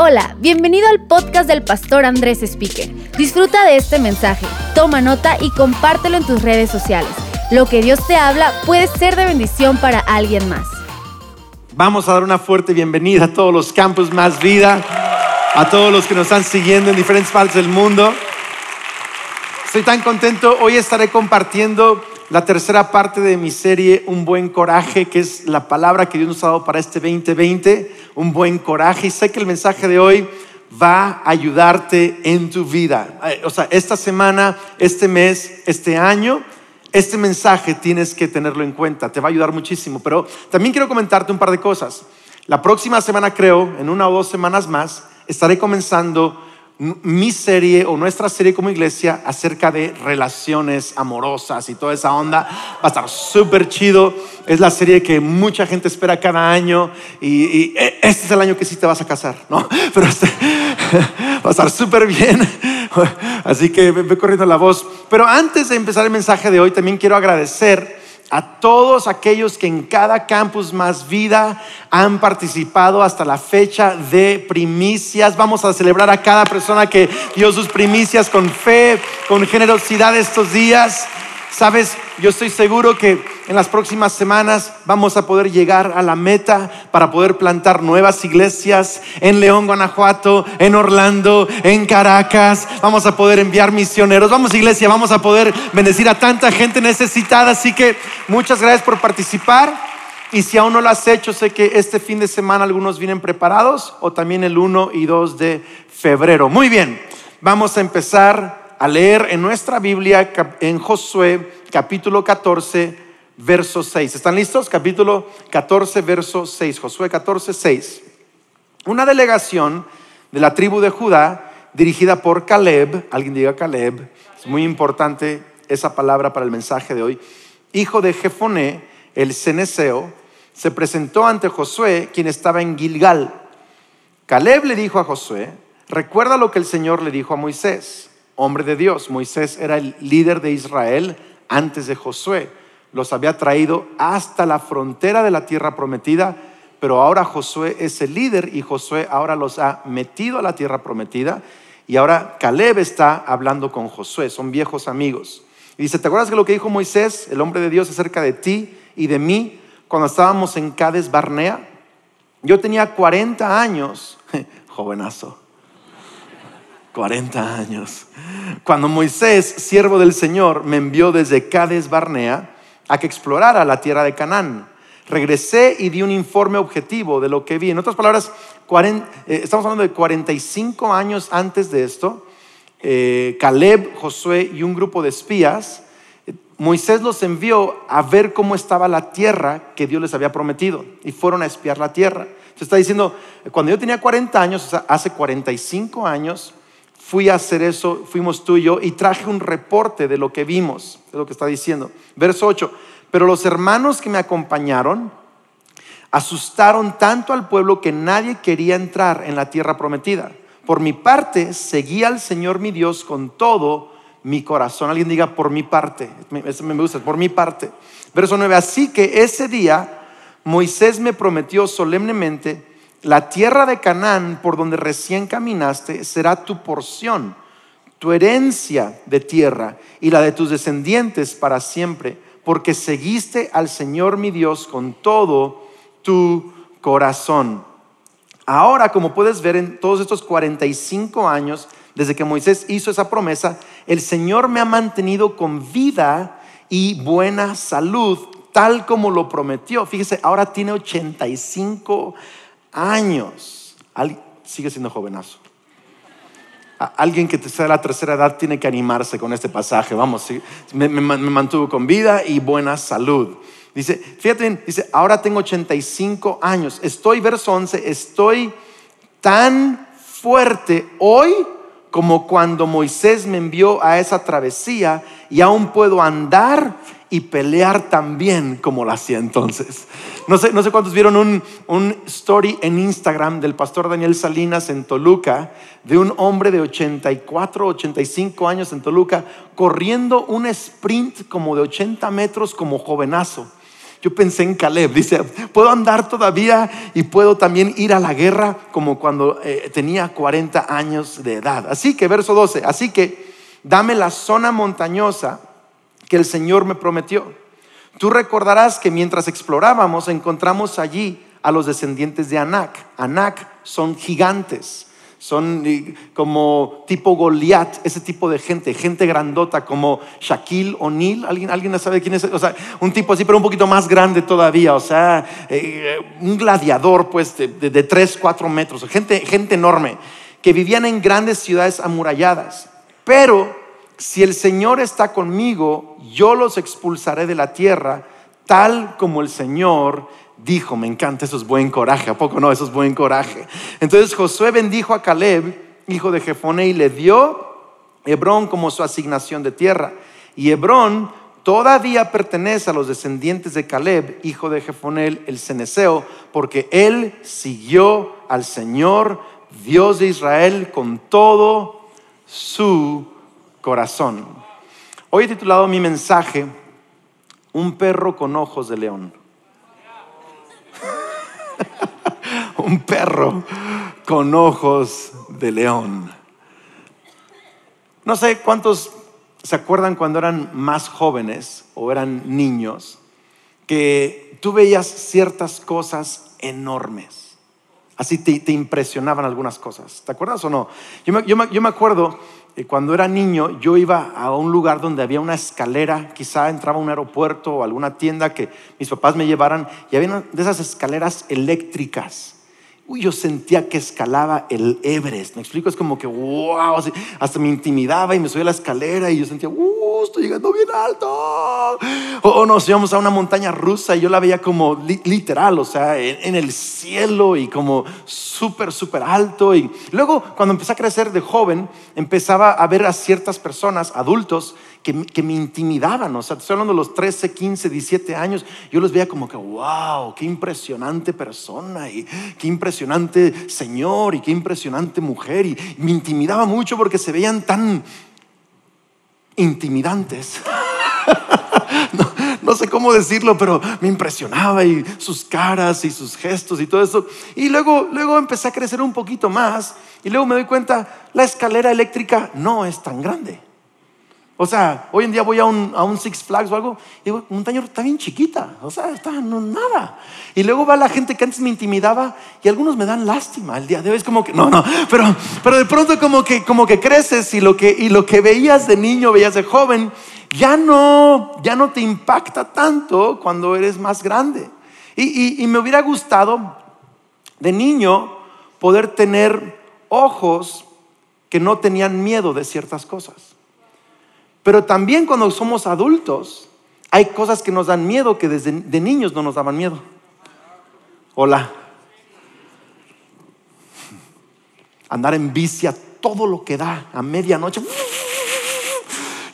Hola, bienvenido al podcast del pastor Andrés Speaker. Disfruta de este mensaje, toma nota y compártelo en tus redes sociales. Lo que Dios te habla puede ser de bendición para alguien más. Vamos a dar una fuerte bienvenida a todos los campos Más Vida, a todos los que nos están siguiendo en diferentes partes del mundo. Estoy tan contento. Hoy estaré compartiendo la tercera parte de mi serie Un buen coraje, que es la palabra que Dios nos ha dado para este 2020, un buen coraje. Y sé que el mensaje de hoy va a ayudarte en tu vida. Eh, o sea, esta semana, este mes, este año, este mensaje tienes que tenerlo en cuenta, te va a ayudar muchísimo. Pero también quiero comentarte un par de cosas. La próxima semana, creo, en una o dos semanas más, estaré comenzando mi serie o nuestra serie como iglesia acerca de relaciones amorosas y toda esa onda. Va a estar súper chido. Es la serie que mucha gente espera cada año y, e, este es el año que sí te vas a casar, ¿no? Pero este, va a estar súper bien. Así que ve corriendo la voz. Pero antes de empezar el mensaje de hoy, también quiero agradecer a todos aquellos que en cada campus más vida han participado hasta la fecha de primicias. Vamos a celebrar a cada persona que dio sus primicias con fe, con generosidad estos días. Sabes, yo estoy seguro que en las próximas semanas vamos a poder llegar a la meta para poder plantar nuevas iglesias en León, Guanajuato, en Orlando, en Caracas. Vamos a poder enviar misioneros. Vamos, iglesia, vamos a poder bendecir a tanta gente necesitada. Así que muchas gracias por participar. Y si aún no lo has hecho, sé que este fin de semana algunos vienen preparados o también el 1 y 2 de febrero. Muy bien, vamos a empezar a leer en nuestra Biblia en Josué capítulo 14, verso 6. ¿Están listos? Capítulo 14, verso 6. Josué 14, 6. Una delegación de la tribu de Judá dirigida por Caleb, alguien diga Caleb, es muy importante esa palabra para el mensaje de hoy, hijo de Jefoné, el ceneseo, se presentó ante Josué, quien estaba en Gilgal. Caleb le dijo a Josué, recuerda lo que el Señor le dijo a Moisés hombre de Dios. Moisés era el líder de Israel antes de Josué. Los había traído hasta la frontera de la tierra prometida, pero ahora Josué es el líder y Josué ahora los ha metido a la tierra prometida. Y ahora Caleb está hablando con Josué, son viejos amigos. Y dice, ¿te acuerdas de lo que dijo Moisés, el hombre de Dios, acerca de ti y de mí cuando estábamos en Cades Barnea? Yo tenía 40 años, jovenazo. 40 años. Cuando Moisés, siervo del Señor, me envió desde Cades Barnea a que explorara la tierra de Canaán. Regresé y di un informe objetivo de lo que vi. En otras palabras, eh, estamos hablando de 45 años antes de esto. Eh, Caleb, Josué y un grupo de espías, eh, Moisés los envió a ver cómo estaba la tierra que Dios les había prometido y fueron a espiar la tierra. Se está diciendo, cuando yo tenía 40 años, o sea, hace 45 años, fui a hacer eso, fuimos tú y yo, y traje un reporte de lo que vimos, de lo que está diciendo. Verso 8, pero los hermanos que me acompañaron asustaron tanto al pueblo que nadie quería entrar en la tierra prometida. Por mi parte, seguí al Señor mi Dios con todo mi corazón. Alguien diga, por mi parte. Eso me gusta, por mi parte. Verso 9, así que ese día Moisés me prometió solemnemente la tierra de Canaán, por donde recién caminaste, será tu porción, tu herencia de tierra y la de tus descendientes para siempre, porque seguiste al Señor mi Dios con todo tu corazón. Ahora, como puedes ver en todos estos 45 años, desde que Moisés hizo esa promesa, el Señor me ha mantenido con vida y buena salud, tal como lo prometió. Fíjese, ahora tiene 85 años. Sigue siendo jovenazo. Alguien que sea de la tercera edad tiene que animarse con este pasaje. Vamos, me, mantuvo con vida y buena salud. Dice, fíjate bien, dice, ahora tengo 85 años. Estoy, verso 11, estoy tan fuerte hoy como cuando Moisés me envió a esa travesía y aún puedo andar y pelear tan bien como lo hacía entonces. No sé, no sé cuántos vieron un, un story en Instagram del pastor Daniel Salinas en Toluca, de un hombre de 84, 85 años en Toluca, corriendo un sprint como de 80 metros como jovenazo. yo pensé en Caleb. Dice, puedo andar todavía y puedo también ir a la guerra como cuando eh, tenía 40 años de edad. Así que, verso 12, así que dame la zona montañosa que el Señor me prometió. Tú recordarás que mientras explorábamos encontramos allí a los descendientes de Anak. Anak son gigantes son como tipo Goliat, ese tipo de gente, gente grandota como Shaquille O'Neal, ¿Alguien, ¿alguien sabe quién es? O sea, un tipo así, pero un poquito más grande todavía, o sea, eh, un gladiador pues de, de, 3, 4 metros, gente, gente enorme, que vivían en grandes ciudades amuralladas. Pero si el Señor está conmigo, yo los expulsaré de la tierra, tal como el Señor dijo, me encanta, eso es buen coraje, ¿a poco no? Eso es buen coraje. Entonces Josué bendijo a Caleb, hijo de Jefone, y le dio Hebrón como su asignación de tierra. Y Hebrón todavía pertenece a los descendientes de Caleb, hijo de Jefonel, el ceneseo, porque él siguió al Señor, Dios de Israel, con todo su corazón. Hoy he titulado mi mensaje, Un perro con ojos de león. un perro con ojos de león. No sé cuántos se acuerdan cuando eran más jóvenes o eran niños que tú veías ciertas cosas enormes. Así te, impresionaban algunas cosas. ¿Te acuerdas o no? Yo me, acuerdo eh, cuando era niño, yo iba a un lugar donde había una escalera, quizá entraba a un aeropuerto o alguna tienda que mis papás me llevaran, y había de esas escaleras eléctricas Uy, yo sentía que escalaba el Everest. Me explico, es como que wow, hasta me intimidaba y me subía la escalera y yo sentía, uh, estoy llegando bien alto. O, nos íbamos a una montaña rusa y yo la veía como literal, o sea, en, el cielo y como súper, súper alto. Y luego, cuando empecé a crecer de joven, empezaba a ver a ciertas personas, adultos, que, me intimidaban. O sea, estoy hablando de los 13, 15, 17 años. Yo los veía como que, wow, qué impresionante persona y qué impresionante señor y qué impresionante mujer. Y me intimidaba mucho porque se veían tan intimidantes. no, sé cómo decirlo, pero me impresionaba y sus caras y sus gestos y todo eso. Y luego, luego empecé a crecer un poquito más y luego me doy cuenta, la escalera eléctrica no es tan grande. O sea, hoy en día voy a un, Six Flags o algo y digo, montaña está bien chiquita, o sea, está no, nada. Y luego va la gente que antes me intimidaba y algunos me dan lástima. El día de hoy es como que, no, no, pero, pero de pronto como que, como que creces y lo que, y lo que veías de niño, veías de joven, ya no, ya no te impacta tanto cuando eres más grande. Y, y me hubiera gustado de niño poder tener ojos que no tenían miedo de ciertas cosas. Pero también cuando somos adultos, hay cosas que nos dan miedo que desde de niños no nos daban miedo. Hola. Andar en bici a todo lo que da, a medianoche.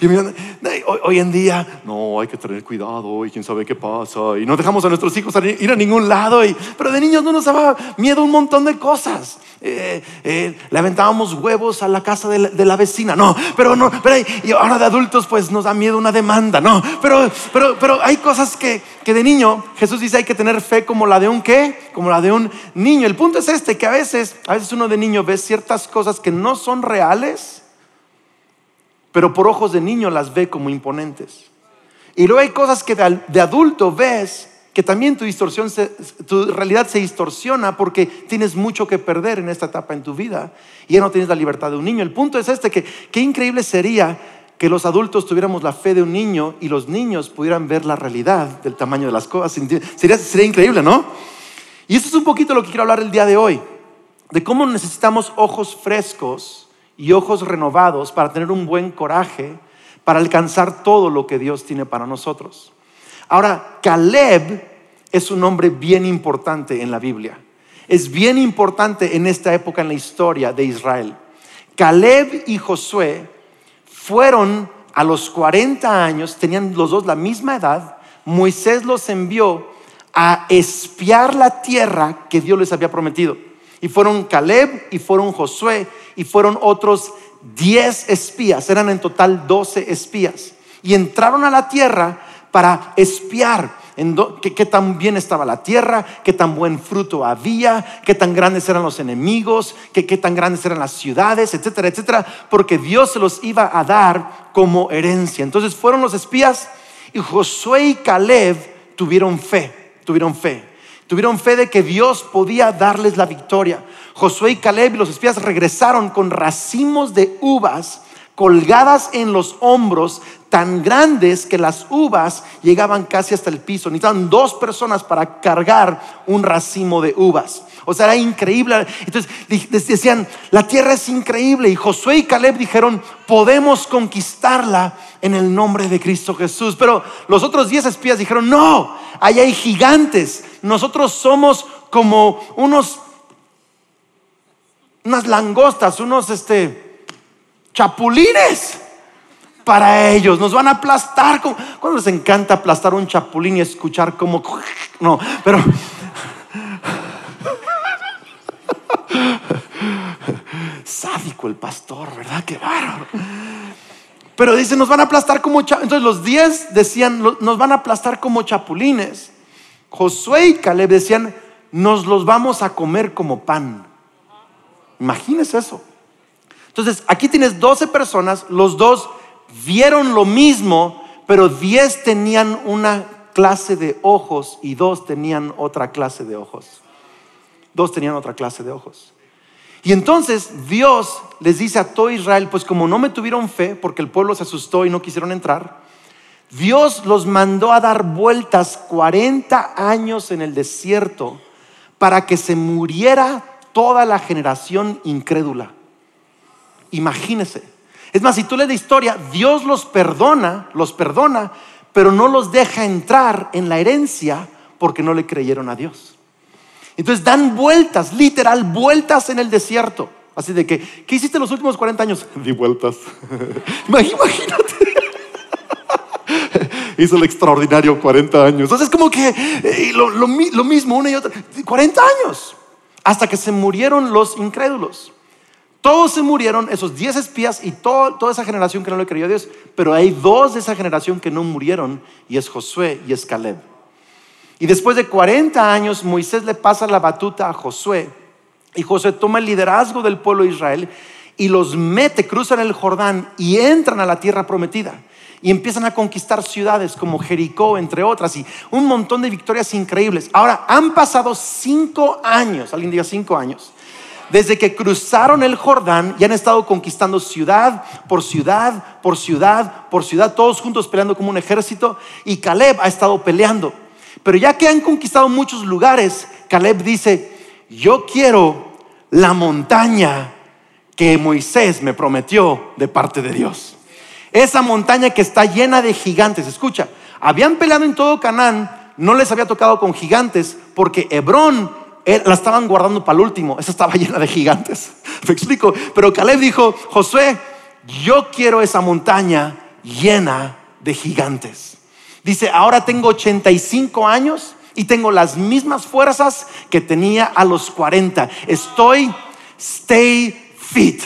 Y hoy, en día, no, hay que tener cuidado y quién sabe qué pasa. Y no dejamos a nuestros hijos ir a ningún lado. Y, pero de niños no nos daba miedo un montón de cosas. Eh, eh, le aventábamos huevos a la casa de la, vecina. No, pero no, pero y ahora de adultos pues nos da miedo una demanda. No, pero, pero, pero hay cosas que, que de niño Jesús dice hay que tener fe como la de un qué, como la de un niño. El punto es este, que a veces, a veces uno de niño ve ciertas cosas que no son reales pero por ojos de niño las ve como imponentes. Y luego hay cosas que de adulto ves que también tu, distorsión tu realidad se distorsiona porque tienes mucho que perder en esta etapa en tu vida y ya no tienes la libertad de un niño. El punto es este, que qué increíble sería que los adultos tuviéramos la fe de un niño y los niños pudieran ver la realidad del tamaño de las cosas. Sería, sería increíble, ¿no? Y esto es un poquito lo que quiero hablar el día de hoy, de cómo necesitamos ojos frescos y ojos renovados para tener un buen coraje, para alcanzar todo lo que Dios tiene para nosotros. Ahora, Caleb es un hombre bien importante en la Biblia. Es bien importante en esta época en la historia de Israel. Caleb y Josué fueron a los 40 años, tenían los dos la misma edad. Moisés los envió a espiar la tierra que Dios les había prometido. Y fueron Caleb y fueron Josué y fueron otros 10 espías, eran en total 12 espías. Y entraron a la tierra para espiar. en qué, tan bien estaba la tierra, qué tan buen fruto había, qué tan grandes eran los enemigos, qué, qué tan grandes eran las ciudades, etcétera, etcétera, porque Dios se los iba a dar como herencia. Entonces fueron los espías y Josué y Caleb tuvieron fe, tuvieron fe. Tuvieron fe de que Dios podía darles la victoria. Josué y Caleb y los espías regresaron con racimos de uvas colgadas en los hombros tan grandes que las uvas llegaban casi hasta el piso. Necesitaban dos personas para cargar un racimo de uvas. O sea, era increíble. Entonces decían, la tierra es increíble. Y Josué y Caleb dijeron, podemos conquistarla en el nombre de Cristo Jesús. Pero los otros diez espías dijeron, no, allá hay gigantes. Nosotros somos como unos, unas langostas, unos, este, chapulines para ellos. Nos van a aplastar. ¿Cuándo les encanta aplastar un chapulín y escuchar como... No, pero... Sádico el pastor, ¿verdad? Qué bárbaro. Pero dice, nos van a aplastar como... Entonces los diez decían, nos van a aplastar como chapulines. Josué y Caleb decían, nos los vamos a comer como pan. Imagínese eso. Entonces, aquí tienes 12 personas, los dos vieron lo mismo, pero 10 tenían una clase de ojos y dos tenían otra clase de ojos. Dos tenían otra clase de ojos. Y entonces Dios les dice a todo Israel, pues como no me tuvieron fe, porque el pueblo se asustó y no quisieron entrar, Dios los mandó a dar vueltas 40 años en el desierto para que se muriera toda la generación incrédula. Imagínese. Es más, si tú lees la historia, Dios los perdona, los perdona, pero no los deja entrar en la herencia porque no le creyeron a Dios. Entonces dan vueltas, literal, vueltas en el desierto. Así de que, ¿qué hiciste los últimos 40 años? Di vueltas. Imagínate. Hizo el extraordinario 40 años. Entonces, como que eh, lo, mismo una y otra. 40 años. Hasta que se murieron los incrédulos. Todos se murieron, esos diez espías y toda esa generación que no le creyó a Dios, pero hay dos de esa generación que no murieron y es Josué y es Caleb. Y después de 40 años, Moisés le pasa la batuta a Josué y Josué toma el liderazgo del pueblo de Israel y los mete, cruzan el Jordán y entran a la tierra prometida y empiezan a conquistar ciudades como Jericó, entre otras, y un montón de victorias increíbles. Ahora, han pasado cinco años, alguien diga cinco años, desde que cruzaron el Jordán y han estado conquistando ciudad por ciudad, por ciudad, por ciudad, todos juntos peleando como un ejército. Y Caleb ha estado peleando. Pero ya que han conquistado muchos lugares, Caleb dice, yo quiero la montaña que Moisés me prometió de parte de Dios. Esa montaña que está llena de gigantes. Escucha, habían peleado en todo Canaán, no les había tocado con gigantes, porque Hebrón la estaban guardando para el último. Esa estaba llena de gigantes. Me explico. Pero Caleb dijo, Josué, yo quiero esa montaña llena de gigantes. Dice, ahora tengo 85 años y tengo las mismas fuerzas que tenía a los 40. Estoy stay fit.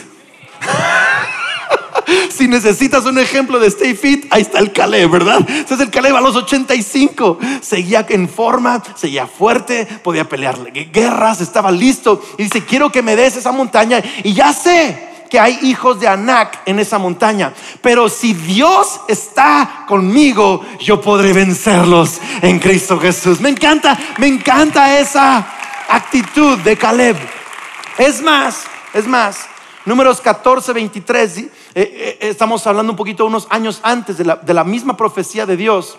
si necesitas un ejemplo de stay fit, ahí está el Caleb, ¿verdad? Entonces el Caleb a los 85 seguía en forma, seguía fuerte, podía pelear guerras, estaba listo. Y dice, quiero que me des esa montaña. Y ya sé que hay hijos de Anac en esa montaña. Pero si Dios está conmigo, yo podré vencerlos en Cristo Jesús. Me encanta, me encanta esa actitud de Caleb. Es más, es más, números 14, 23 eh, eh, estamos hablando un poquito unos años antes de la, de la misma profecía de Dios.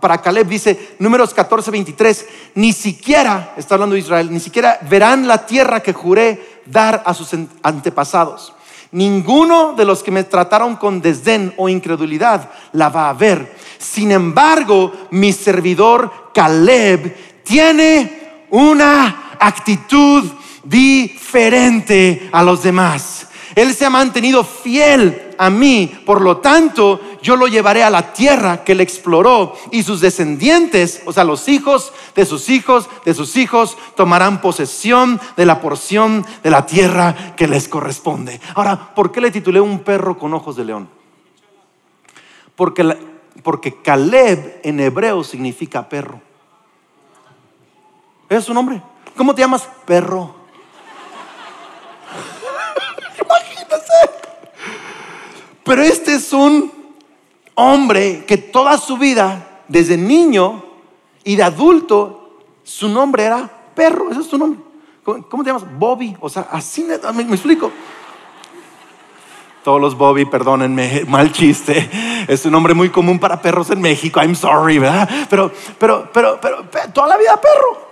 Para Caleb dice, números 14, 23, ni siquiera, está hablando de Israel, ni siquiera verán la tierra que juré dar a sus antepasados. Ninguno de los que me trataron con desdén o incredulidad la va a ver. Sin embargo, mi servidor Caleb tiene una actitud diferente a los demás. Él se ha mantenido fiel a mí, por lo tanto, yo lo llevaré a la tierra que él exploró y sus descendientes, o sea, los hijos de sus hijos, de sus hijos, tomarán posesión de la porción de la tierra que les corresponde. Ahora, ¿por qué le titulé un perro con ojos de león? Porque, porque Caleb en hebreo significa perro. es su nombre. ¿Cómo te llamas? Perro. Pero este es un hombre que toda su vida, desde niño y de adulto, su nombre era perro. Ese es su nombre. ¿Cómo, te llamas? Bobby. O sea, así me, me explico. Todos los Bobby, perdónenme, mal chiste. Es un nombre muy común para perros en México. I'm sorry, ¿verdad? Pero, pero, pero, pero, toda la vida perro.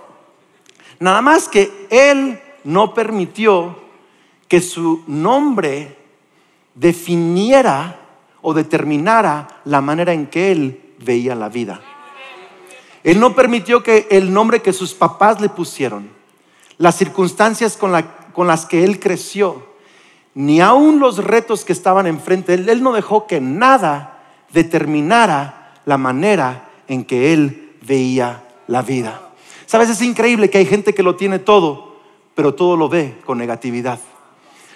Nada más que él no permitió que su nombre definiera o determinara la manera en que él veía la vida. Él no permitió que el nombre que sus papás le pusieron, las circunstancias con, las que él creció, ni aun los retos que estaban enfrente, él, él no dejó que nada determinara la manera en que él veía la vida. Sabes, es increíble que hay gente que lo tiene todo, pero todo lo ve con negatividad.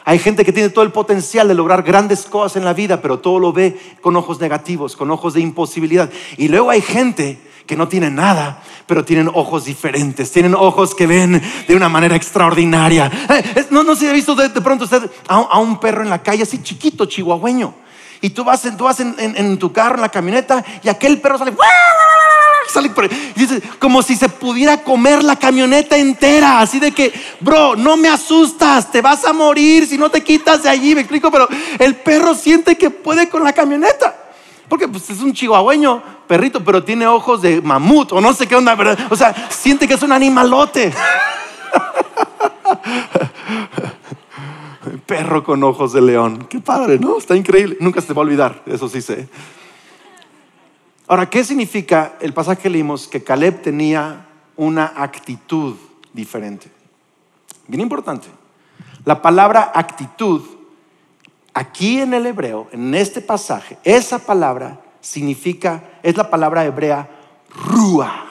Hay gente que tiene todo el potencial de lograr grandes cosas en la vida, pero todo lo ve con ojos negativos, con ojos de imposibilidad. Y luego hay gente que no tiene nada, pero tienen ojos diferentes, tienen ojos que ven de una manera extraordinaria. Eh, no, no se ha visto de, pronto usted a, un perro en la calle así chiquito, chihuahueño, y tú vas, tú vas en, tu carro, en la camioneta, y aquel perro sale, sale como si se pudiera comer la camioneta entera, así de que, bro, no me asustas, te vas a morir si no te quitas de allí, me explico, pero el perro siente que puede con la camioneta. Porque pues, es un chihuahueño, perrito, pero tiene ojos de mamut o no sé qué onda, ¿verdad? O sea, siente que es un animalote. Perro con ojos de león. Qué padre, ¿no? Está increíble. Nunca se va a olvidar, eso sí sé. Ahora, ¿qué significa el pasaje que leímos? Que Caleb tenía una actitud diferente. Bien importante. La palabra actitud Aquí en el hebreo, en este pasaje, esa palabra significa, es la palabra hebrea rúa.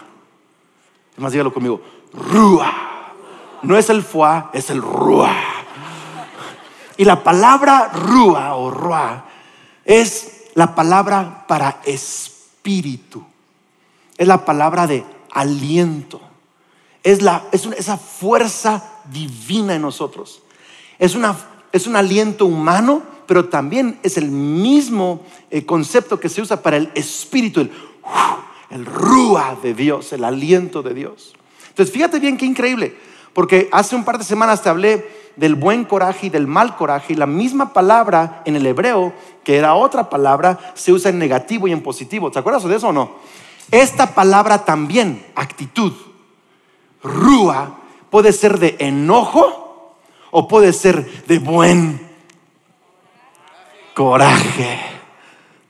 Más dígalo conmigo, rúa. No es el fuá, es el rúa. Y la palabra rúa o rúa es la palabra para espíritu. Es la palabra de aliento. Es, la, es esa fuerza divina en nosotros. Es una es un aliento humano, pero también es el mismo eh, concepto que se usa para el espíritu, el, el rúa de Dios, el aliento de Dios. Entonces, fíjate bien qué increíble, porque hace un par de semanas te hablé del buen coraje y del mal coraje, y la misma palabra en el hebreo, que era otra palabra, se usa en negativo y en positivo. ¿Te acuerdas de eso o no? Esta palabra también, actitud, rúa, puede ser de enojo, o puede ser de buen coraje.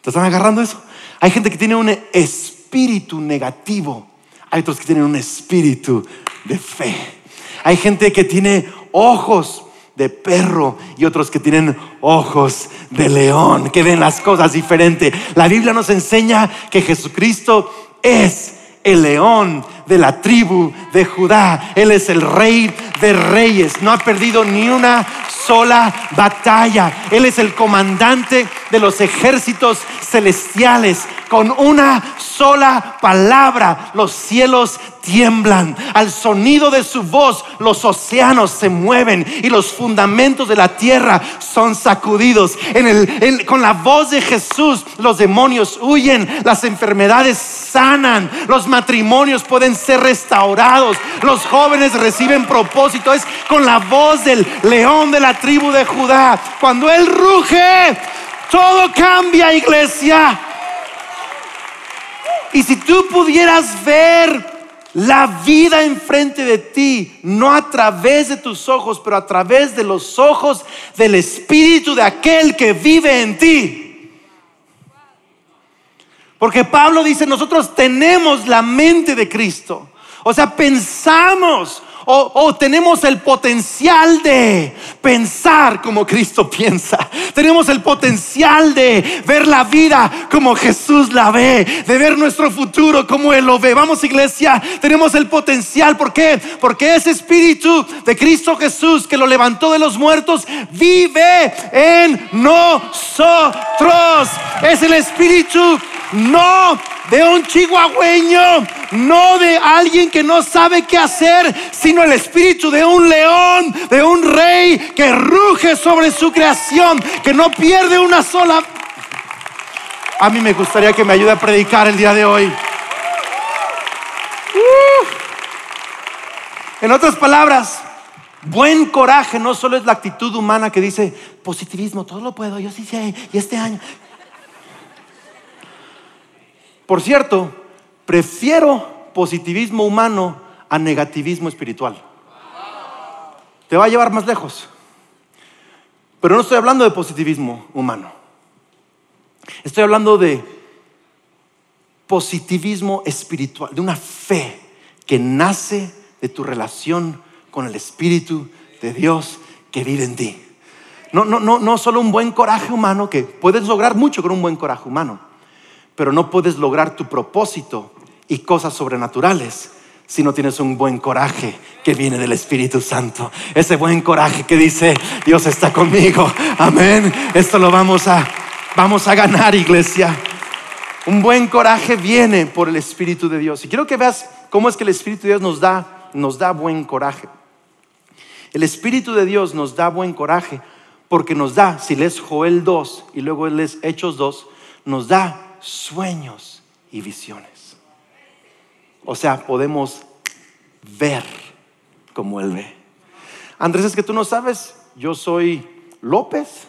¿Te están agarrando eso? Hay gente que tiene un espíritu negativo. Hay otros que tienen un espíritu de fe. Hay gente que tiene ojos de perro y otros que tienen ojos de león, que ven las cosas diferente. La Biblia nos enseña que Jesucristo es el león de la tribu de Judá. Él es el rey de reyes. No ha perdido ni una sola batalla. Él es el comandante de los ejércitos celestiales. Con una sola palabra los cielos tiemblan. Al sonido de su voz los océanos se mueven y los fundamentos de la tierra son sacudidos. con la voz de Jesús los demonios huyen, las enfermedades sanan, los matrimonios pueden ser restaurados, los jóvenes reciben propósito. Es con la voz del león de la tribu de Judá. Cuando Él ruge, todo cambia, iglesia. Y si tú pudieras ver la vida enfrente de ti, no a través de tus ojos, pero a través de los ojos del Espíritu de aquel que vive en ti. Porque Pablo dice, nosotros tenemos la mente de Cristo. O sea, pensamos o, tenemos el potencial de pensar como Cristo piensa. Tenemos el potencial de ver la vida como Jesús la ve, de ver nuestro futuro como Él lo ve. Vamos iglesia, tenemos el potencial. ¿Por qué? Porque ese espíritu de Cristo Jesús que lo levantó de los muertos vive en nosotros. Es el espíritu no de un chihuahueño, no de alguien que no sabe qué hacer, sino el espíritu de un león, de un rey que ruge sobre su creación, que no pierde una sola... A mí me gustaría que me ayude a predicar el día de hoy. Uh. En otras palabras, buen coraje no solo es la actitud humana que dice positivismo, todo lo puedo, yo sí sé, y este año. Por cierto, prefiero positivismo humano a negativismo espiritual. Te va a llevar más lejos. Pero no estoy hablando de positivismo humano. Estoy hablando de positivismo espiritual, de una fe que nace de tu relación con el Espíritu de Dios que vive en ti. No, no, no, no solo un buen coraje humano, que puedes lograr mucho con un buen coraje humano, pero no puedes lograr tu propósito y cosas sobrenaturales si no tienes un buen coraje que viene del Espíritu Santo. Ese buen coraje que dice, Dios está conmigo. Amén. Esto lo vamos a, vamos a ganar, iglesia. Un buen coraje viene por el Espíritu de Dios. Y quiero que veas cómo es que el Espíritu de Dios nos da, nos da buen coraje. El Espíritu de Dios nos da buen coraje porque nos da, si lees Joel 2 y luego lees Hechos 2, nos da sueños y visiones. O sea, podemos ver como Él ve. Andrés, es que tú no sabes, yo soy López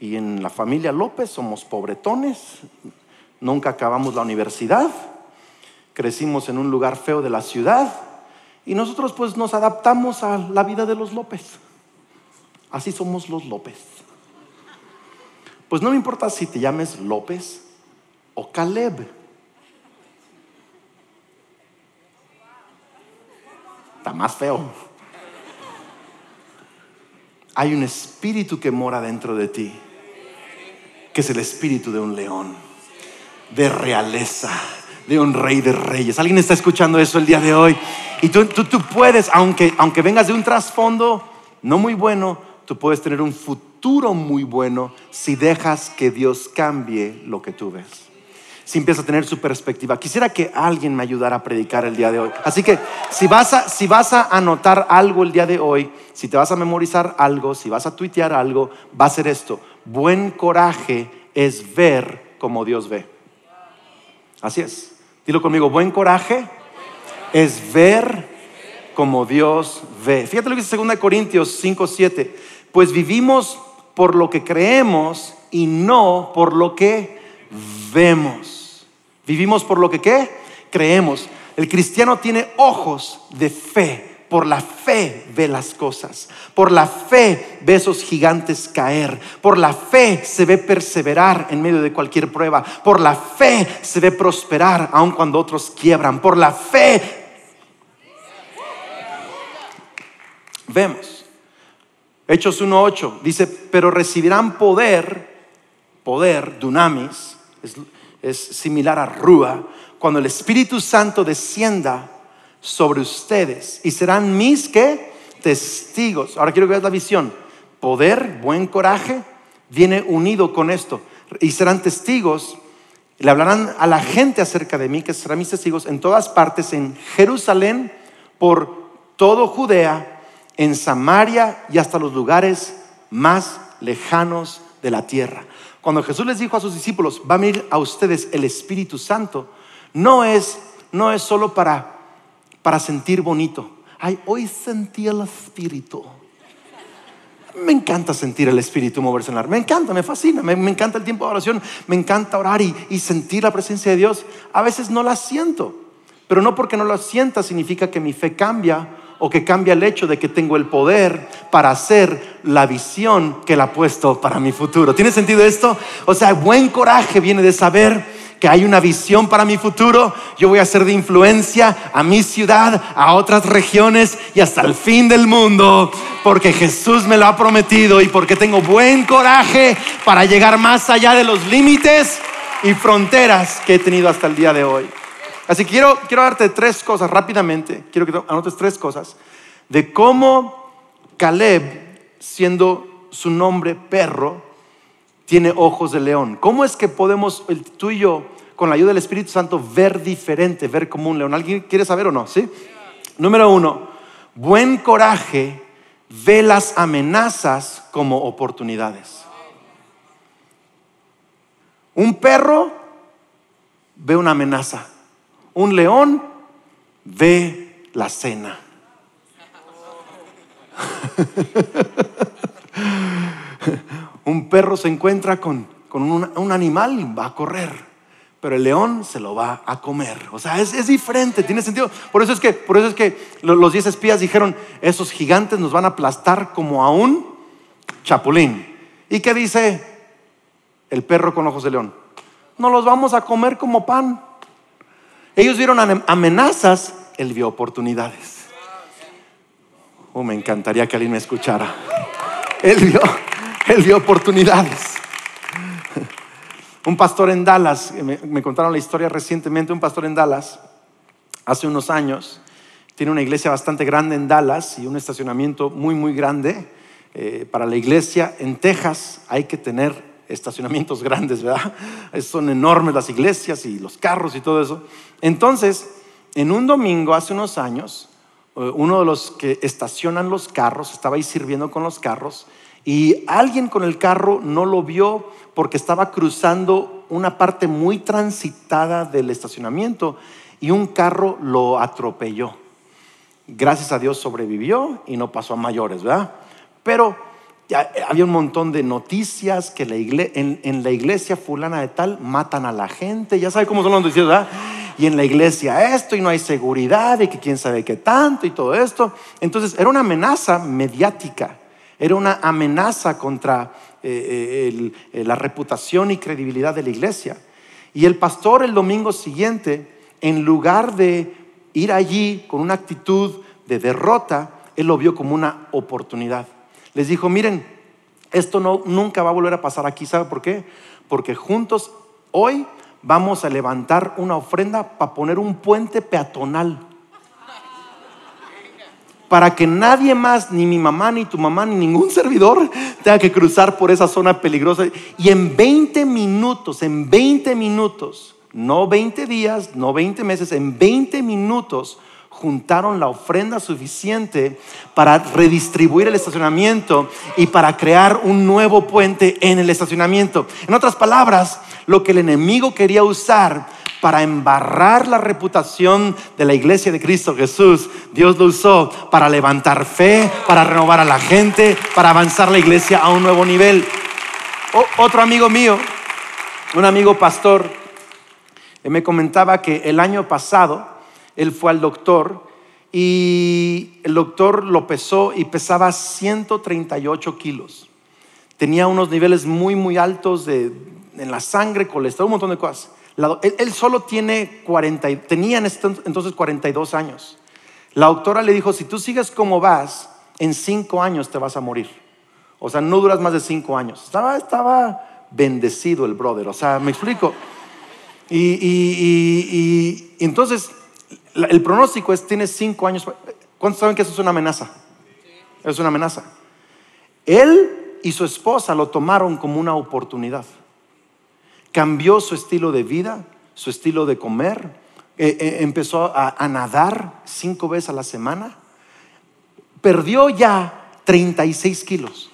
y en la familia López somos pobretones, nunca acabamos la universidad, crecimos en un lugar feo de la ciudad y nosotros pues nos adaptamos a la vida de los López. Así somos los López. Pues no me importa si te llames López o Caleb. Más feo. Hay un espíritu que mora dentro de ti, que es el espíritu de un león, de realeza, de un rey de reyes. ¿Alguien está escuchando eso el día de hoy? Y tú, tú, tú puedes, aunque, aunque vengas de un trasfondo no muy bueno, tú puedes tener un futuro muy bueno si dejas que Dios cambie lo que tú ves. Si empiezas a tener su perspectiva. Quisiera que alguien me ayudara a predicar el día de hoy. Así que si vas a, si vas a anotar algo el día de hoy, si te vas a memorizar algo, si vas a tuitear algo, va a ser esto. Buen coraje es ver como Dios ve. Así es. Dilo conmigo, buen coraje es ver como Dios ve. Fíjate lo que dice 2 Corintios 5, 7. Pues vivimos por lo que creemos y no por lo que vemos. Vivimos por lo que ¿qué? creemos. El cristiano tiene ojos de fe. Por la fe ve las cosas. Por la fe ve esos gigantes caer. Por la fe se ve perseverar en medio de cualquier prueba. Por la fe se ve prosperar aun cuando otros quiebran. Por la fe vemos. Hechos 1.8 dice, pero recibirán poder, poder, dunamis, es, similar a rúa, cuando el Espíritu Santo descienda sobre ustedes y serán mis que testigos. Ahora quiero que veas la visión. Poder, buen coraje, viene unido con esto. Y serán testigos, le hablarán a la gente acerca de mí, que serán mis testigos en todas partes, en Jerusalén, por todo Judea, en Samaria y hasta los lugares más lejanos de la tierra. Cuando Jesús les dijo a sus discípulos, va a venir a ustedes el Espíritu Santo, no es, no es solo para, para sentir bonito. Ay, hoy sentí el Espíritu. Me encanta sentir el Espíritu moverse en la Me encanta, me fascina, me, encanta el tiempo de oración, me encanta orar y, y sentir la presencia de Dios. A veces no la siento, pero no porque no la sienta significa que mi fe cambia o que cambia el hecho de que tengo el poder para hacer la visión que Él ha puesto para mi futuro. ¿Tiene sentido esto? O sea, buen coraje viene de saber que hay una visión para mi futuro. Yo voy a ser de influencia a mi ciudad, a otras regiones y hasta el fin del mundo, porque Jesús me lo ha prometido y porque tengo buen coraje para llegar más allá de los límites y fronteras que he tenido hasta el día de hoy. Así que quiero, quiero darte tres cosas rápidamente, quiero que anotes tres cosas, de cómo Caleb, siendo su nombre perro, tiene ojos de león. ¿Cómo es que podemos, tú y yo, con la ayuda del Espíritu Santo, ver diferente, ver como un león. ¿Alguien quiere saber o no? ¿Sí? Número uno, buen coraje ve las amenazas como oportunidades. Un perro ve una amenaza. Un león ve la cena. un perro se encuentra con, un, animal y va a correr, pero el león se lo va a comer. O sea, es, diferente, tiene sentido. Por eso es que, por eso es que los diez espías dijeron, esos gigantes nos van a aplastar como a un chapulín. ¿Y qué dice el perro con ojos de león? No los vamos a comer como pan. Ellos vieron amenazas, él vio oportunidades. Oh, me encantaría que alguien me escuchara. Él vio, él vio oportunidades. Un pastor en Dallas, me, contaron la historia recientemente, un pastor en Dallas, hace unos años, tiene una iglesia bastante grande en Dallas y un estacionamiento muy, muy grande eh, para la iglesia. En Texas hay que tener estacionamientos grandes, ¿verdad? Son enormes las iglesias y los carros y todo eso. Entonces, en un domingo hace unos años, eh, uno de los que estacionan los carros estaba ahí sirviendo con los carros y alguien con el carro no lo vio porque estaba cruzando una parte muy transitada del estacionamiento y un carro lo atropelló. Gracias a Dios sobrevivió y no pasó a mayores, ¿verdad? Pero había un montón de noticias que en, la iglesia fulana de tal matan a la gente, ya sabe cómo son los noticias, ¿verdad? y en la iglesia esto y no hay seguridad y que quién sabe qué tanto y todo esto. Entonces era una amenaza mediática, era una amenaza contra eh, eh, eh, la reputación y credibilidad de la iglesia. Y el pastor el domingo siguiente, en lugar de ir allí con una actitud de derrota, él lo vio como una oportunidad. Les dijo, miren, esto no, nunca va a volver a pasar aquí. ¿Sabe por qué? Porque juntos hoy vamos a levantar una ofrenda para poner un puente peatonal. Para que nadie más, ni mi mamá, ni tu mamá, ni ningún servidor tenga que cruzar por esa zona peligrosa. Y en 20 minutos, en 20 minutos, no 20 días, no 20 meses, en 20 minutos juntaron la ofrenda suficiente para redistribuir el estacionamiento y para crear un nuevo puente en el estacionamiento. En otras palabras, lo que el enemigo quería usar para embarrar la reputación de la iglesia de Cristo Jesús, Dios lo usó para levantar fe, para renovar a la gente, para avanzar la iglesia a un nuevo nivel. otro amigo mío, un amigo pastor, me comentaba que el año pasado, él fue al doctor y el doctor lo pesó y pesaba 138 kilos. Tenía unos niveles muy, muy altos de, en la sangre, colesterol, un montón de cosas. Él, solo tiene 40, tenía entonces 42 años. La doctora le dijo, si tú sigues como vas, en 5 años te vas a morir. O sea, no duras más de 5 años. Estaba, estaba bendecido el brother, o sea, me explico. y entonces el pronóstico es, tienes cinco años. ¿Cuántos saben que eso es una amenaza? Es una amenaza. Él y su esposa lo tomaron como una oportunidad. Cambió su estilo de vida, su estilo de comer. Eh, eh, empezó a, nadar cinco veces a la semana. Perdió ya 36 kilos.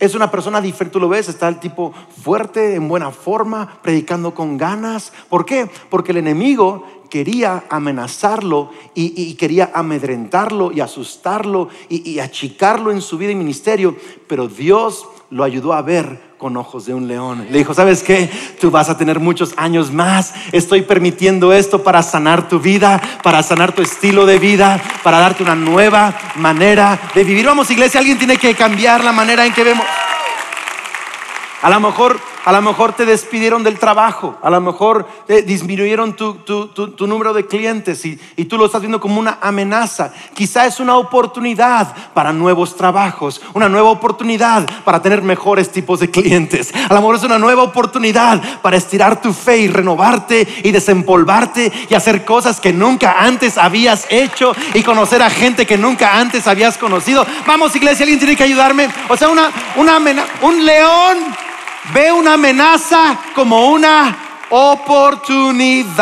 Es una persona diferente, tú lo ves, está el tipo fuerte, en buena forma, predicando con ganas. ¿Por qué? Porque el enemigo quería amenazarlo y, quería amedrentarlo y asustarlo y, y achicarlo en su vida y ministerio, pero Dios lo ayudó a ver con ojos de un león. Le dijo, ¿sabes qué? Tú vas a tener muchos años más. Estoy permitiendo esto para sanar tu vida, para sanar tu estilo de vida, para darte una nueva manera de vivir. Vamos, iglesia, alguien tiene que cambiar la manera en que vemos. A lo mejor a lo mejor te despidieron del trabajo, a lo mejor te disminuyeron tu, número de clientes y, y, tú lo estás viendo como una amenaza. Quizá es una oportunidad para nuevos trabajos, una nueva oportunidad para tener mejores tipos de clientes. A lo mejor es una nueva oportunidad para estirar tu fe y renovarte y desempolvarte y hacer cosas que nunca antes habías hecho y conocer a gente que nunca antes habías conocido. Vamos, iglesia, alguien tiene que ayudarme. O sea, una, una un león ve una amenaza como una oportunidad.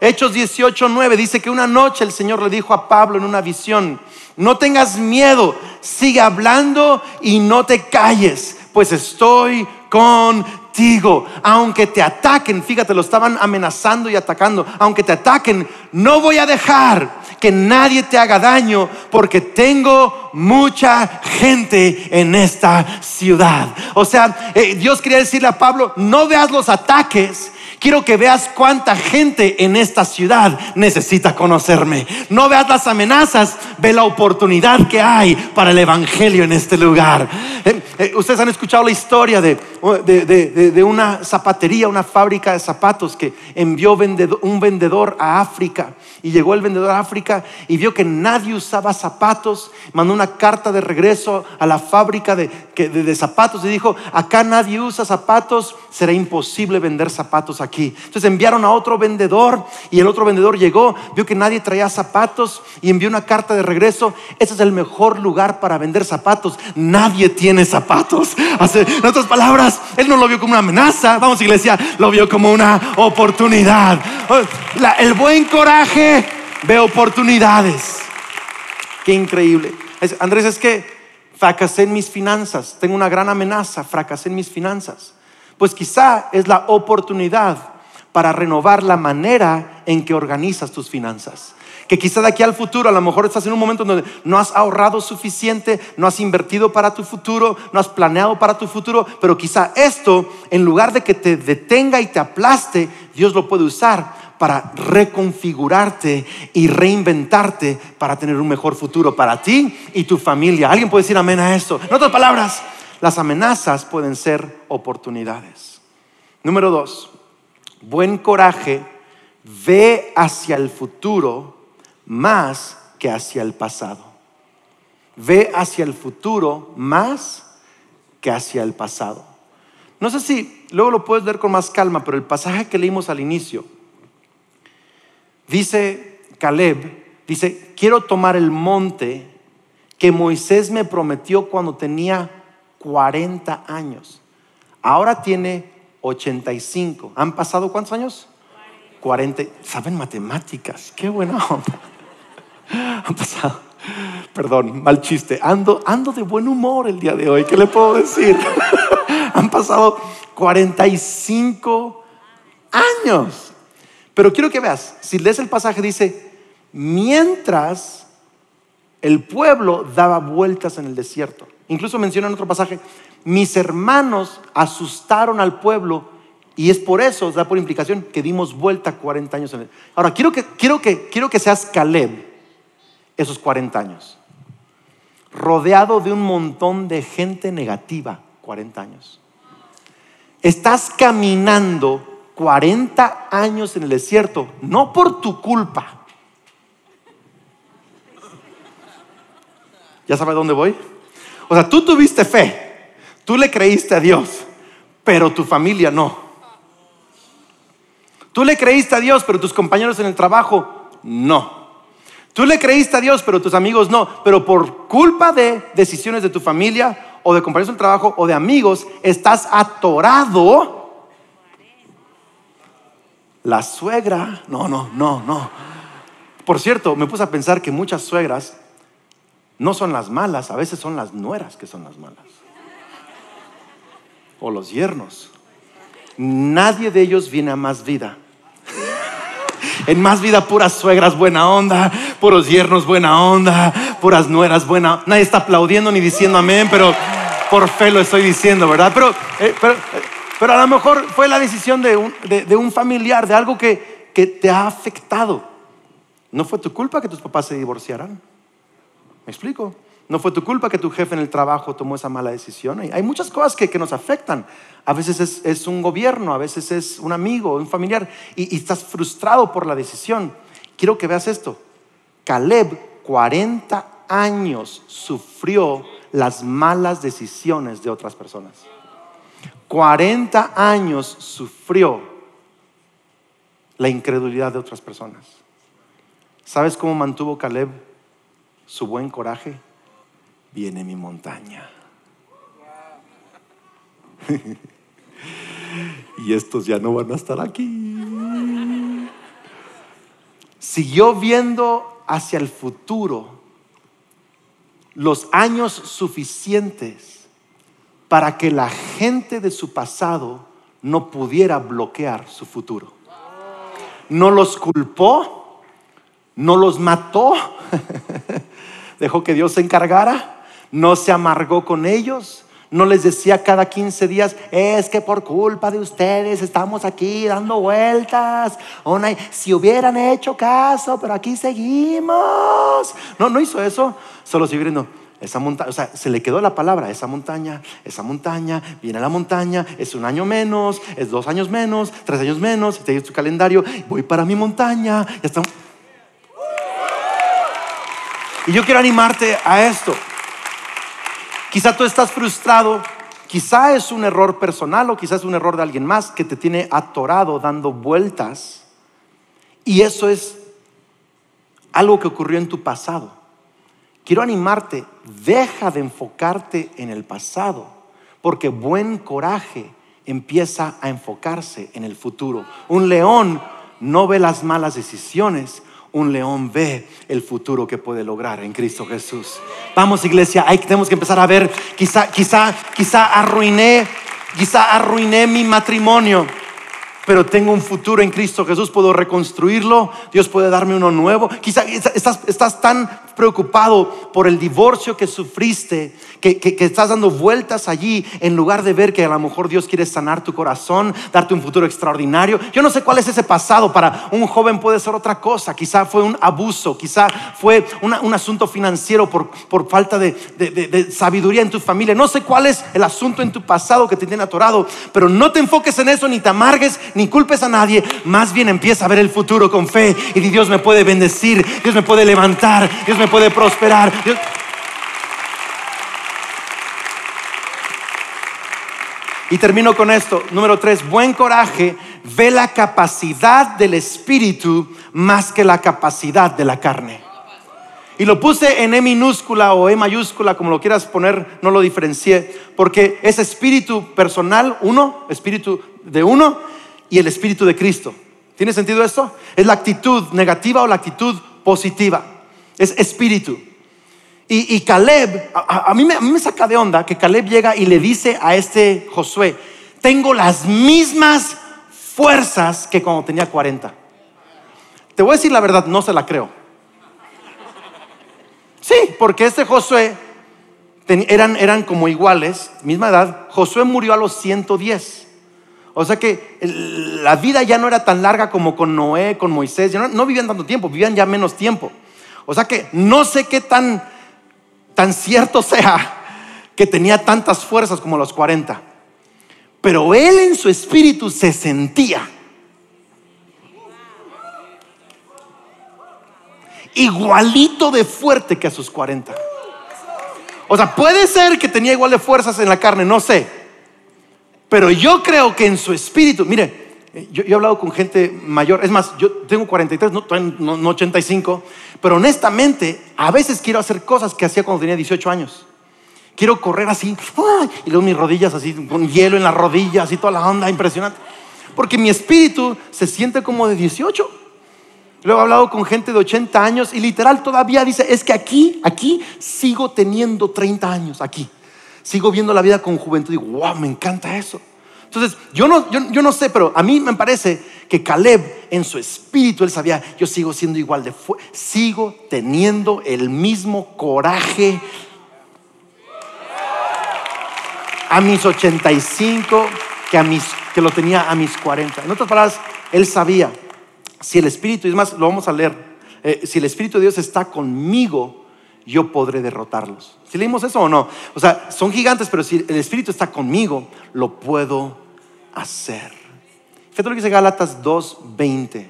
Hechos 18, 9 dice que una noche el Señor le dijo a Pablo en una visión, no tengas miedo, sigue hablando y no te calles, pues estoy contigo. Aunque te ataquen, fíjate, lo estaban amenazando y atacando, aunque te ataquen, no voy a dejar que nadie te haga daño porque tengo mucha gente en esta ciudad. O sea, eh, Dios quería decirle a Pablo, no veas los ataques, Quiero que veas cuánta gente en esta ciudad necesita conocerme. No veas las amenazas, ve la oportunidad que hay para el Evangelio en este lugar. Eh, eh, ustedes han escuchado la historia de, de, una zapatería, una fábrica de zapatos que envió un vendedor a África. Y llegó el vendedor a África y vio que nadie usaba zapatos. Mandó una carta de regreso a la fábrica de, de zapatos y dijo, acá nadie usa zapatos, será imposible vender zapatos aquí entonces enviaron a otro vendedor y el otro vendedor llegó, vio que nadie traía zapatos y envió una carta de regreso. Ese es el mejor lugar para vender zapatos. Nadie tiene zapatos. En otras palabras, él no lo vio como una amenaza, vamos iglesia, lo vio como una oportunidad. el buen coraje ve oportunidades. Qué increíble. Andrés, es que fracasé en mis finanzas, tengo una gran amenaza, fracasé en mis finanzas. Pues quizá es la oportunidad para renovar la manera en que organizas tus finanzas. Que quizá de aquí al futuro, a lo mejor estás en un momento donde no has ahorrado suficiente, no has invertido para tu futuro, no has planeado para tu futuro, pero quizá esto, en lugar de que te detenga y te aplaste, Dios lo puede usar para reconfigurarte y reinventarte para tener un mejor futuro para ti y tu familia. ¿Alguien puede decir amén a esto? En otras palabras, las amenazas pueden ser oportunidades. Número dos, buen coraje ve hacia el futuro más que hacia el pasado. Ve hacia el futuro más que hacia el pasado. No sé si luego lo puedes leer con más calma, pero el pasaje que leímos al inicio dice Caleb, dice, quiero tomar el monte que Moisés me prometió cuando tenía 40 años. Ahora tiene 85. ¿Han pasado cuántos años? 40. ¿Saben matemáticas? Qué buena onda. Han pasado. Perdón, mal chiste. Ando, ando de buen humor el día de hoy. ¿Qué le puedo decir? Han pasado 45 años. Pero quiero que veas, si lees el pasaje dice, mientras el pueblo daba vueltas en el desierto. Incluso menciona en otro pasaje, mis hermanos asustaron al pueblo y es por eso, da por implicación, que dimos vuelta 40 años en. Ahora, quiero que, quiero, que, quiero que seas Caleb esos 40 años, rodeado de un montón de gente negativa, 40 años. Estás caminando 40 años en el desierto, no por tu culpa. ¿Ya sabes dónde voy? O sea, tú tuviste fe, tú le creíste a Dios, pero tu familia no. Tú le creíste a Dios, pero tus compañeros en el trabajo no. Tú le creíste a Dios, pero tus amigos no. Pero por culpa de decisiones de tu familia o de compañeros en el trabajo o de amigos, estás atorado. La suegra, no, no, no, no. Por cierto, me puse a pensar que muchas suegras no son las malas, a veces son las nueras que son las malas. O los yernos. Nadie de ellos viene a más vida. En más vida, puras suegras buena onda, puros yernos buena onda, puras nueras buena. Nadie está aplaudiendo ni diciendo amén, pero por fe lo estoy diciendo, ¿verdad? Pero, eh, pero, pero, a lo mejor fue la decisión de un, de un familiar, de algo que, que te ha afectado. No fue tu culpa que tus papás se divorciaran. ¿Me explico? No fue tu culpa que tu jefe en el trabajo tomó esa mala decisión. Hay muchas cosas que, nos afectan. A veces es, un gobierno, a veces es un amigo, un familiar, y, estás frustrado por la decisión. Quiero que veas esto. Caleb, 40 años, sufrió las malas decisiones de otras personas. 40 años sufrió la incredulidad de otras personas. ¿Sabes cómo mantuvo Caleb su buen coraje, viene mi montaña. y estos ya no van a estar aquí. Siguió viendo hacia el futuro los años suficientes para que la gente de su pasado no pudiera bloquear su futuro. No los culpó, no los mató, dejó que Dios se encargara, no se amargó con ellos, no les decía cada 15 días, es que por culpa de ustedes estamos aquí dando vueltas. si hubieran hecho caso, pero aquí seguimos. No, no hizo eso. Solo siguió diciendo, esa montaña, o sea, se le quedó la palabra, esa montaña, esa montaña, viene la montaña, es un año menos, es dos años menos, tres años menos, te su calendario, voy para mi montaña. Y yo quiero animarte a esto. Quizá tú estás frustrado, quizá es un error personal o quizá es un error de alguien más que te tiene atorado dando vueltas. Y eso es algo que ocurrió en tu pasado. Quiero animarte, deja de enfocarte en el pasado, porque buen coraje empieza a enfocarse en el futuro. Un león no ve las malas decisiones, un león ve el futuro que puede lograr en Cristo Jesús. Vamos iglesia, ahí tenemos que empezar a ver, quizá, quizá, quizá arruiné, quizá arruiné mi matrimonio pero tengo un futuro en Cristo Jesús, puedo reconstruirlo, Dios puede darme uno nuevo. Quizá estás, estás tan preocupado por el divorcio que sufriste, que, que, estás dando vueltas allí en lugar de ver que a lo mejor Dios quiere sanar tu corazón, darte un futuro extraordinario. Yo no sé cuál es ese pasado, para un joven puede ser otra cosa, quizá fue un abuso, quizá fue un asunto financiero por, por falta de, de, de sabiduría en tu familia. No sé cuál es el asunto en tu pasado que te tiene atorado, pero no te enfoques en eso, ni te amargues, ni culpes a nadie, más bien empieza a ver el futuro con fe y Dios me puede bendecir, Dios me puede levantar, Dios me puede prosperar. Y termino con esto. Número tres, buen coraje ve la capacidad del espíritu más que la capacidad de la carne. Y lo puse en E minúscula o E mayúscula, como lo quieras poner, no lo diferencié, porque es espíritu personal, uno, espíritu de uno, y el Espíritu de Cristo. ¿Tiene sentido esto? Es la actitud negativa o la actitud positiva. Es espíritu. Y, Caleb, a, mí me, a mí me saca de onda que Caleb llega y le dice a este Josué, tengo las mismas fuerzas que cuando tenía 40. Te voy a decir la verdad, no se la creo. Sí, porque este Josué eran, eran como iguales, misma edad. Josué murió a los 110. O sea que la vida ya no era tan larga como con Noé, con Moisés. no, vivían tanto tiempo, vivían ya menos tiempo. O sea que no sé qué tan, tan cierto sea que tenía tantas fuerzas como los 40. Pero él en su espíritu se sentía igualito de fuerte que a sus 40. O sea, puede ser que tenía igual de fuerzas en la carne, no sé. Pero yo creo que en su espíritu, mire, yo, he hablado con gente mayor, es más, yo tengo 43, no, no, 85, pero honestamente, a veces quiero hacer cosas que hacía cuando tenía 18 años. Quiero correr así, y luego mis rodillas así, con hielo en las rodillas y toda la onda, impresionante. Porque mi espíritu se siente como de 18. Luego he hablado con gente de 80 años y literal todavía dice, es que aquí, aquí sigo teniendo 30 años, aquí sigo viendo la vida con juventud digo, wow, me encanta eso. Entonces, yo no, yo, no sé, pero a mí me parece que Caleb en su espíritu, él sabía, yo sigo siendo igual de fuerte, sigo teniendo el mismo coraje a mis 85 que, a mis, que lo tenía a mis 40. En otras palabras, él sabía, si el Espíritu, y es más, lo vamos a leer, eh, si el Espíritu de Dios está conmigo, yo podré derrotarlos. ¿Si leímos eso o no? O sea, son gigantes, pero si el Espíritu está conmigo, lo puedo hacer. Fíjate lo que dice Gálatas 2:20.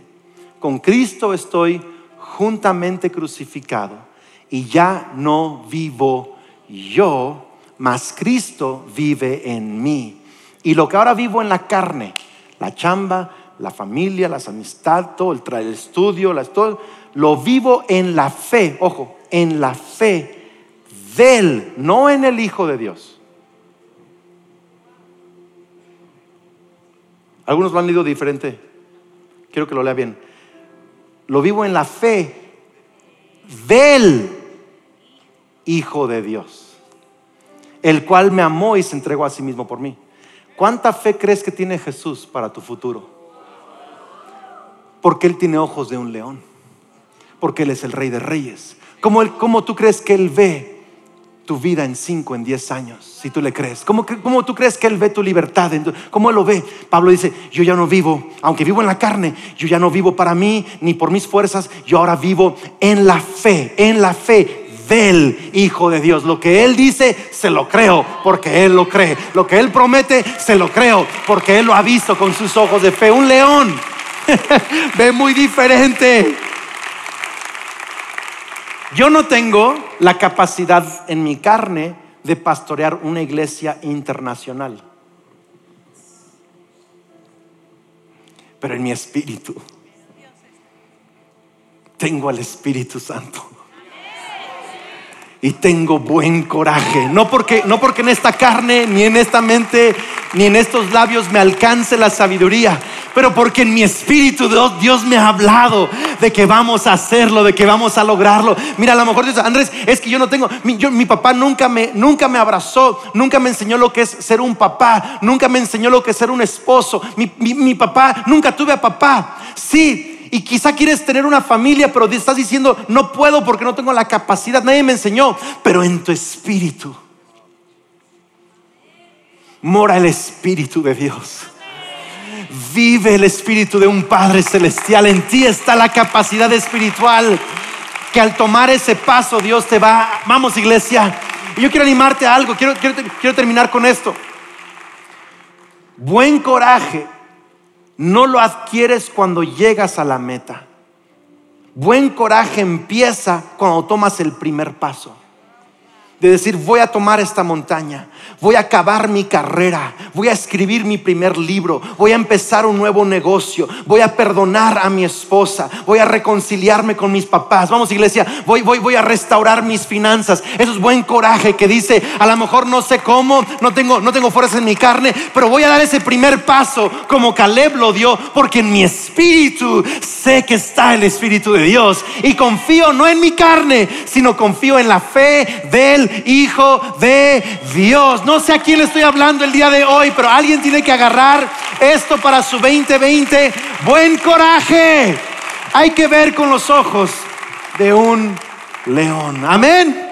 Con Cristo estoy juntamente crucificado y ya no vivo yo, mas Cristo vive en mí. Y lo que ahora vivo en la carne, la chamba, la familia, las amistades, todo el, estudio, las, todo, lo vivo en la fe, ojo, en la fe de Él, no en el Hijo de Dios. Algunos lo han leído diferente. Quiero que lo lea bien. Lo vivo en la fe del Hijo de Dios, el cual me amó y se entregó a sí mismo por mí. ¿Cuánta fe crees que tiene Jesús para tu futuro? Porque Él tiene ojos de un león, porque Él es el rey de reyes. ¿Cómo, él, cómo tú crees que Él ve tu vida en 5, en 10 años, si tú le crees? ¿Cómo, ¿Cómo, tú crees que Él ve tu libertad? ¿Cómo Él lo ve? Pablo dice, yo ya no vivo, aunque vivo en la carne, yo ya no vivo para mí ni por mis fuerzas, yo ahora vivo en la fe, en la fe del Hijo de Dios. Lo que Él dice, se lo creo porque Él lo cree. Lo que Él promete, se lo creo porque Él lo ha visto con sus ojos de fe. Un león ve muy diferente. Yo no tengo la capacidad en mi carne de pastorear una iglesia internacional. Pero en mi espíritu tengo al Espíritu Santo. Y tengo buen coraje. No porque, no porque en esta carne, ni en esta mente, ni en estos labios me alcance la sabiduría, pero porque en mi espíritu Dios, Dios me ha hablado de que vamos a hacerlo, de que vamos a lograrlo. Mira, a lo mejor dice, Andrés, es que yo no tengo, mi, mi papá nunca me, nunca me abrazó, nunca me enseñó lo que es ser un papá, nunca me enseñó lo que es ser un esposo. Mi, mi papá, nunca tuve a papá. Sí, y quizá quieres tener una familia, pero estás diciendo, no puedo porque no tengo la capacidad, nadie me enseñó, pero en tu espíritu mora el espíritu de Dios. Vive el espíritu de un Padre celestial. En ti está la capacidad espiritual que al tomar ese paso Dios te va. Vamos iglesia. Y yo quiero animarte a algo. Quiero, quiero, quiero terminar con esto. Buen coraje no lo adquieres cuando llegas a la meta. Buen coraje empieza cuando tomas el primer paso de decir, voy a tomar esta montaña, voy a acabar mi carrera, voy a escribir mi primer libro, voy a empezar un nuevo negocio, voy a perdonar a mi esposa, voy a reconciliarme con mis papás. Vamos iglesia, voy, voy, voy a restaurar mis finanzas. Eso es buen coraje que dice, a lo mejor no sé cómo, no tengo, no tengo fuerza en mi carne, pero voy a dar ese primer paso como Caleb lo dio, porque en mi espíritu sé que está el Espíritu de Dios. Y confío no en mi carne, sino confío en la fe del Hijo de No sé a quién le estoy hablando el día de hoy, pero alguien tiene que agarrar esto para su 2020. Buen coraje. Hay que ver con los ojos de un león. Amén.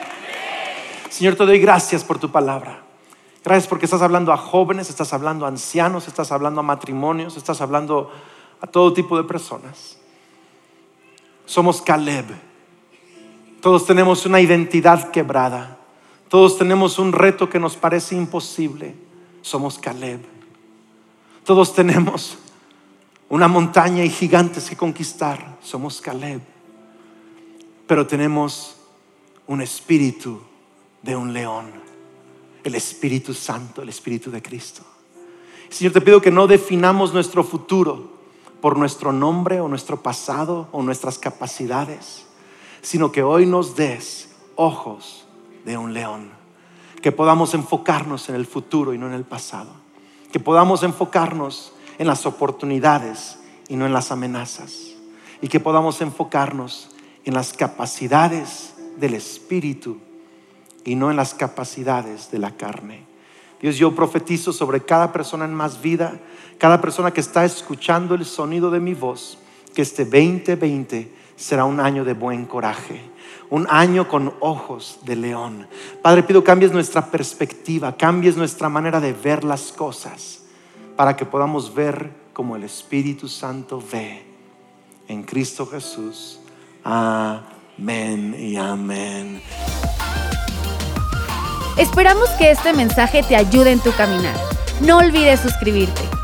Señor, te doy gracias por tu palabra. Gracias porque estás hablando a jóvenes, estás hablando a ancianos, estás hablando a matrimonios, estás hablando a todo tipo de personas. Somos Caleb. Todos tenemos una identidad quebrada. Todos tenemos un reto que nos parece imposible. Somos Caleb. Todos tenemos una montaña y gigantes que conquistar. Somos Caleb. Pero tenemos un espíritu de un león. El Espíritu Santo, el Espíritu de Cristo. Señor, te pido que no definamos nuestro futuro por nuestro nombre o nuestro pasado o nuestras capacidades, sino que hoy nos des ojos de un león. Que podamos enfocarnos en el futuro y no en el pasado. Que podamos enfocarnos en las oportunidades y no en las amenazas. Y que podamos enfocarnos en las capacidades del Espíritu y no en las capacidades de la carne. Dios, yo profetizo sobre cada persona en más vida, cada persona que está escuchando el sonido de mi voz, que este 2020 será un año de buen coraje un año con ojos de león. Padre, pido cambies nuestra perspectiva, cambies nuestra manera de ver las cosas, para que podamos ver como el Espíritu Santo ve en Cristo Jesús. Amén y amén. Esperamos que este mensaje te ayude en tu caminar. No olvides suscribirte.